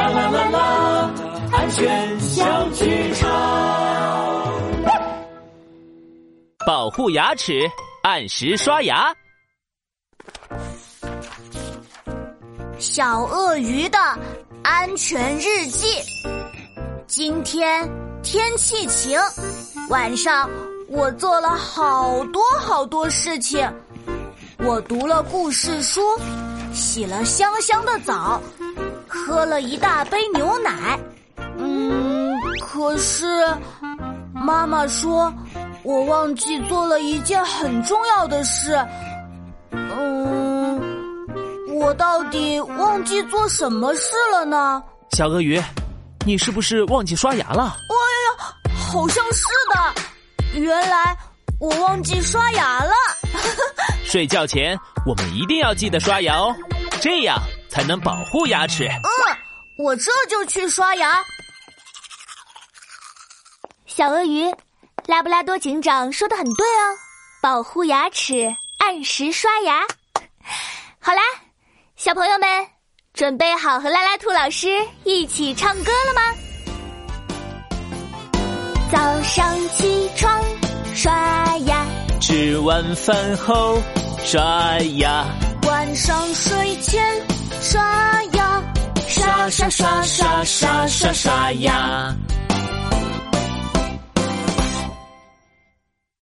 啦啦啦啦，安全小剧场。保护牙齿，按时刷牙。小鳄鱼的安全日记。今天天气晴，晚上我做了好多好多事情。我读了故事书，洗了香香的澡，喝了一大杯牛奶。嗯，可是妈妈说我忘记做了一件很重要的事。嗯，我到底忘记做什么事了呢？小鳄鱼，你是不是忘记刷牙了？哎呀，好像是的。原来我忘记刷牙了。睡觉前我们一定要记得刷牙哦，这样才能保护牙齿。嗯，我这就去刷牙。小鳄鱼，拉布拉多警长说的很对哦，保护牙齿，按时刷牙。好啦，小朋友们，准备好和拉拉兔老师一起唱歌了吗？早上起床刷牙，吃完饭后刷牙，晚上睡前刷，刷刷刷刷刷刷刷牙。